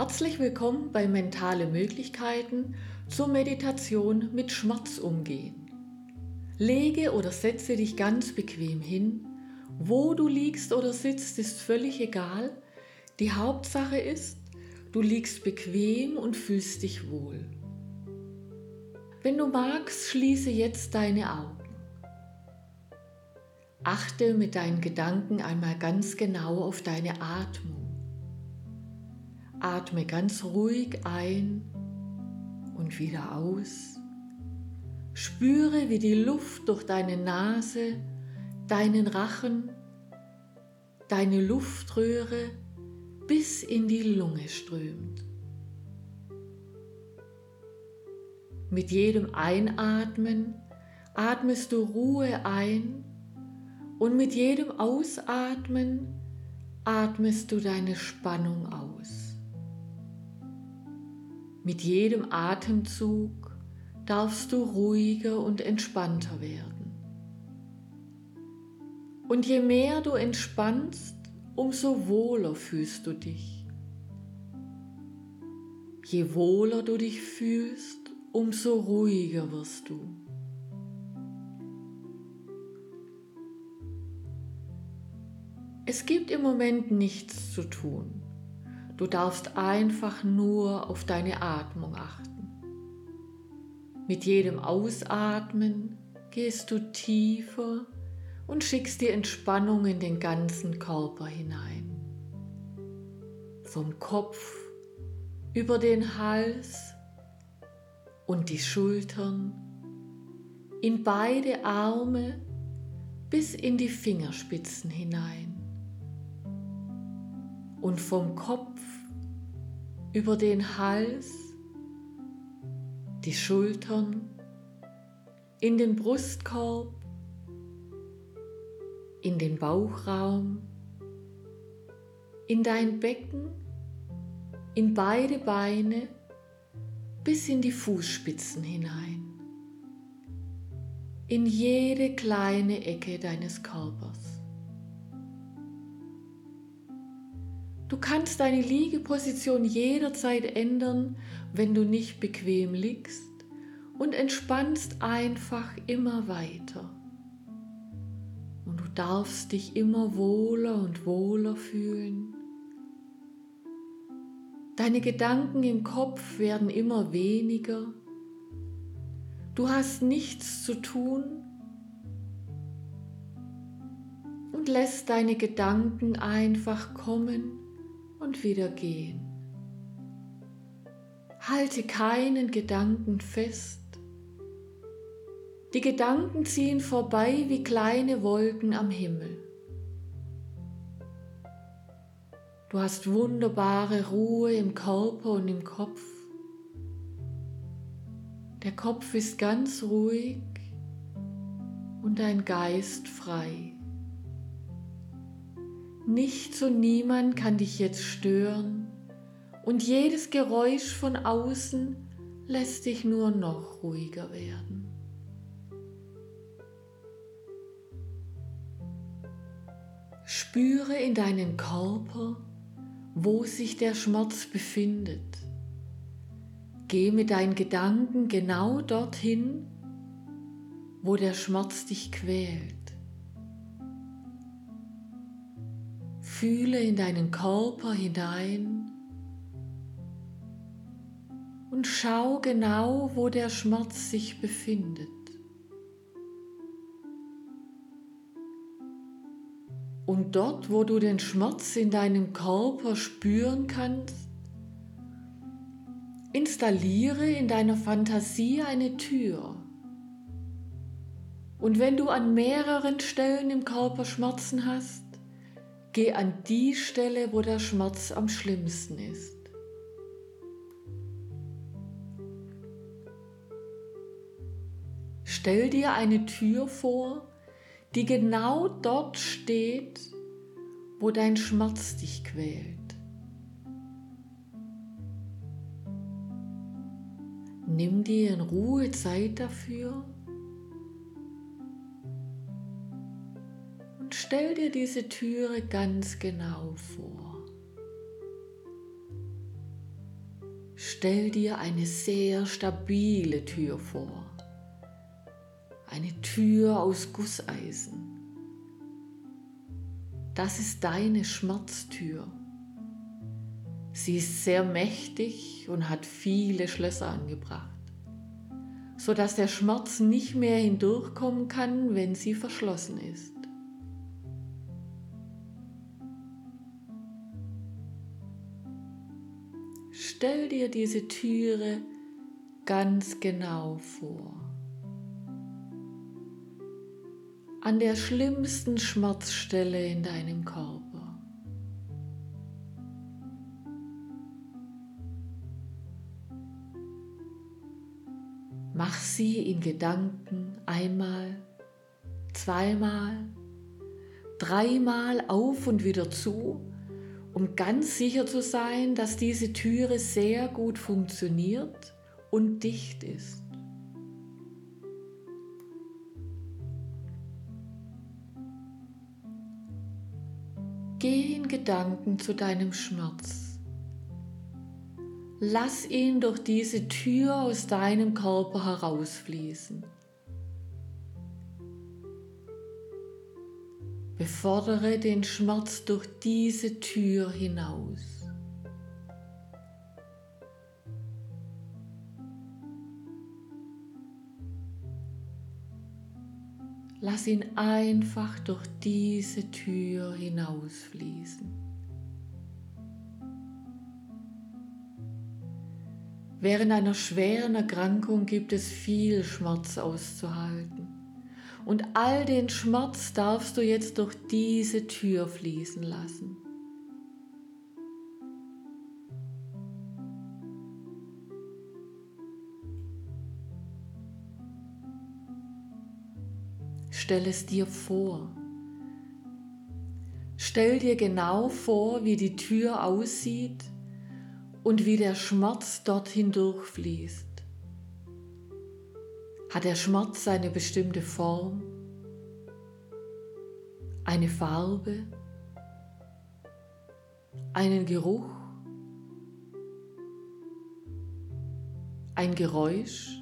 Herzlich willkommen bei Mentale Möglichkeiten zur Meditation mit Schmerz umgehen. Lege oder setze dich ganz bequem hin. Wo du liegst oder sitzt, ist völlig egal. Die Hauptsache ist, du liegst bequem und fühlst dich wohl. Wenn du magst, schließe jetzt deine Augen. Achte mit deinen Gedanken einmal ganz genau auf deine Atmung. Atme ganz ruhig ein und wieder aus. Spüre, wie die Luft durch deine Nase, deinen Rachen, deine Luftröhre bis in die Lunge strömt. Mit jedem Einatmen atmest du Ruhe ein und mit jedem Ausatmen atmest du deine Spannung aus. Mit jedem Atemzug darfst du ruhiger und entspannter werden. Und je mehr du entspannst, umso wohler fühlst du dich. Je wohler du dich fühlst, umso ruhiger wirst du. Es gibt im Moment nichts zu tun. Du darfst einfach nur auf deine Atmung achten. Mit jedem Ausatmen gehst du tiefer und schickst die Entspannung in den ganzen Körper hinein. Vom Kopf über den Hals und die Schultern, in beide Arme bis in die Fingerspitzen hinein und vom Kopf über den Hals, die Schultern, in den Brustkorb, in den Bauchraum, in dein Becken, in beide Beine bis in die Fußspitzen hinein, in jede kleine Ecke deines Körpers. Du kannst deine Liegeposition jederzeit ändern, wenn du nicht bequem liegst und entspannst einfach immer weiter. Und du darfst dich immer wohler und wohler fühlen. Deine Gedanken im Kopf werden immer weniger. Du hast nichts zu tun und lässt deine Gedanken einfach kommen und wieder gehen. Halte keinen Gedanken fest. Die Gedanken ziehen vorbei wie kleine Wolken am Himmel. Du hast wunderbare Ruhe im Körper und im Kopf. Der Kopf ist ganz ruhig und dein Geist frei. Nichts und niemand kann dich jetzt stören und jedes Geräusch von außen lässt dich nur noch ruhiger werden. Spüre in deinen Körper, wo sich der Schmerz befindet. Geh mit deinen Gedanken genau dorthin, wo der Schmerz dich quält. Fühle in deinen Körper hinein und schau genau, wo der Schmerz sich befindet. Und dort, wo du den Schmerz in deinem Körper spüren kannst, installiere in deiner Fantasie eine Tür. Und wenn du an mehreren Stellen im Körper Schmerzen hast, Geh an die Stelle, wo der Schmerz am schlimmsten ist. Stell dir eine Tür vor, die genau dort steht, wo dein Schmerz dich quält. Nimm dir in Ruhe Zeit dafür stell dir diese Türe ganz genau vor. Stell dir eine sehr stabile Tür vor. Eine Tür aus Gusseisen. Das ist deine Schmerztür. Sie ist sehr mächtig und hat viele Schlösser angebracht, sodass der Schmerz nicht mehr hindurchkommen kann, wenn sie verschlossen ist. Stell dir diese Türe ganz genau vor. An der schlimmsten Schmerzstelle in deinem Körper. Mach sie in Gedanken einmal, zweimal, dreimal auf und wieder zu, um ganz sicher zu sein, dass diese Türe sehr gut funktioniert und dicht ist. Geh in Gedanken zu deinem Schmerz. Lass ihn durch diese Tür aus deinem Körper herausfließen. Befordere den Schmerz durch diese Tür hinaus. Lass ihn einfach durch diese Tür hinausfließen. Während einer schweren Erkrankung gibt es viel Schmerz auszuhalten. Und all den Schmerz darfst du jetzt durch diese Tür fließen lassen. Stell es dir vor. Stell dir genau vor, wie die Tür aussieht und wie der Schmerz dort hindurchfließt. Hat der Schmerz eine bestimmte Form, eine Farbe, einen Geruch, ein Geräusch?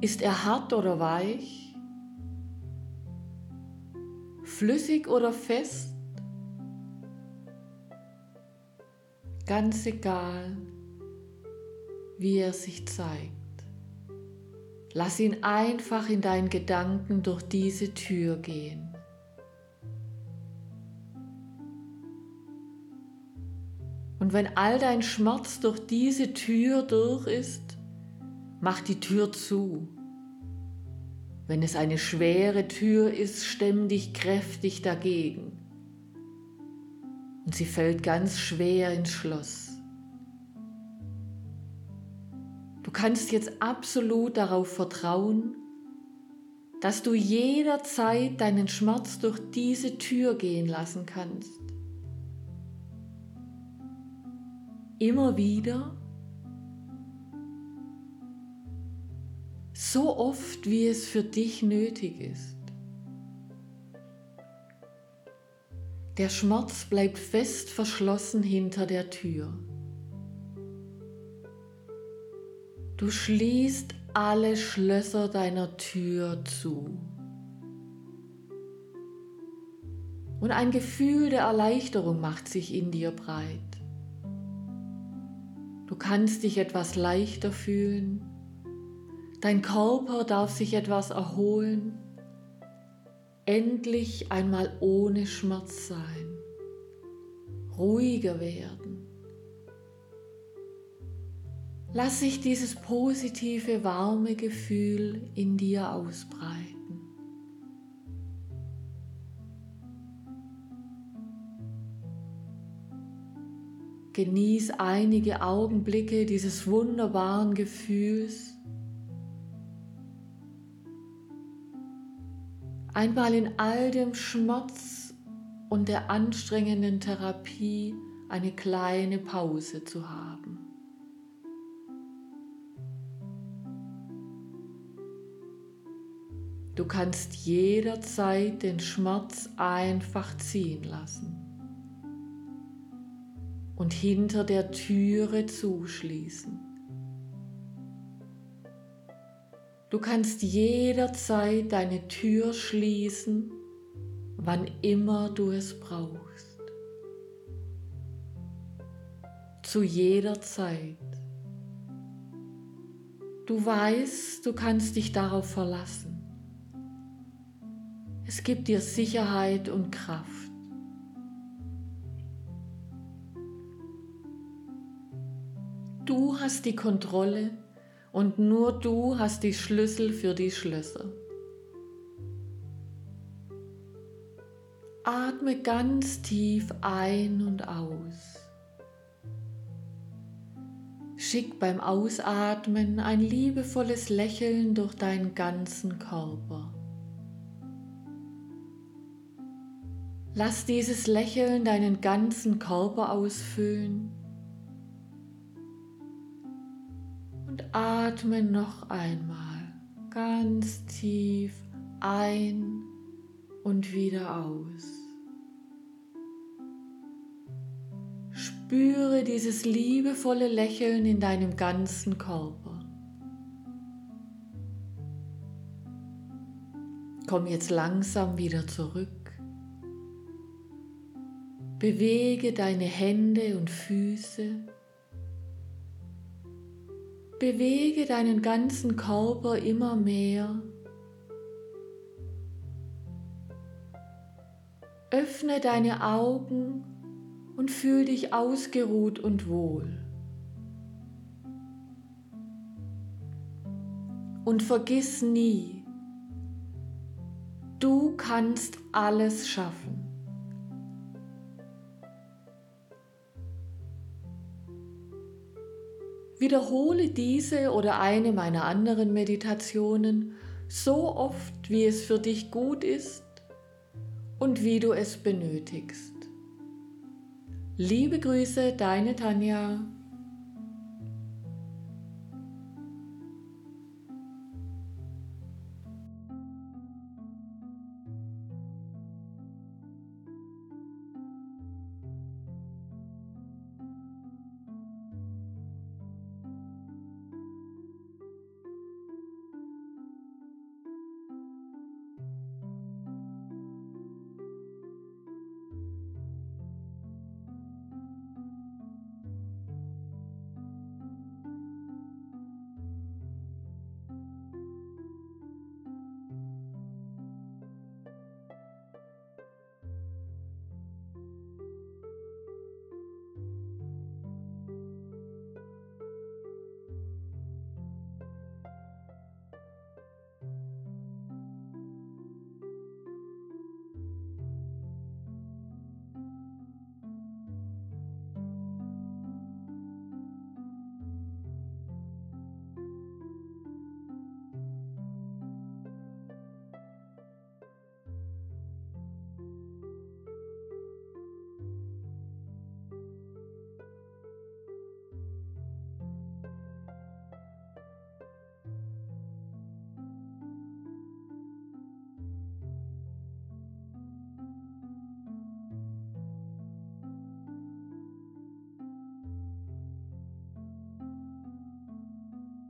Ist er hart oder weich? Flüssig oder fest? ganz egal, wie er sich zeigt. Lass ihn einfach in deinen Gedanken durch diese Tür gehen. Und wenn all dein Schmerz durch diese Tür durch ist, mach die Tür zu. Wenn es eine schwere Tür ist, stemm dich kräftig dagegen und sie fällt ganz schwer ins Schloss. Du kannst jetzt absolut darauf vertrauen, dass du jederzeit deinen Schmerz durch diese Tür gehen lassen kannst. Immer wieder, so oft wie es für dich nötig ist. Der Schmerz bleibt fest verschlossen hinter der Tür. Du schließt alle Schlösser deiner Tür zu. Und ein Gefühl der Erleichterung macht sich in dir breit. Du kannst dich etwas leichter fühlen. Dein Körper darf sich etwas erholen endlich einmal ohne Schmerz sein, ruhiger werden. Lass sich dieses positive, warme Gefühl in dir ausbreiten. Genieß einige Augenblicke dieses wunderbaren Gefühls einmal in all dem Schmerz und der anstrengenden Therapie eine kleine Pause zu haben. Du kannst jederzeit den Schmerz einfach ziehen lassen. und hinter der Türe zuschließen. Du kannst jederzeit deine Tür schließen, wann immer du es brauchst. Zu jeder Zeit. Du weißt, du kannst dich darauf verlassen. Es gibt dir Sicherheit und Kraft. Du hast die Kontrolle und nur du hast die Schlüssel für die Schlösser. Atme ganz tief ein und aus. Schick beim Ausatmen ein liebevolles Lächeln durch deinen ganzen Körper. Lass dieses Lächeln deinen ganzen Körper ausfüllen und atme noch einmal ganz tief ein und wieder aus. Spüre dieses liebevolle Lächeln in deinem ganzen Körper. Komm jetzt langsam wieder zurück. Bewege deine Hände und Füße. Bewege deinen ganzen Körper immer mehr. Öffne deine Augen und fühl dich ausgeruht und wohl. Und vergiss nie, du kannst alles schaffen. Wiederhole diese oder eine meiner anderen Meditationen so oft, wie es für dich gut ist und wie du es benötigst. Liebe Grüße, deine Tanja.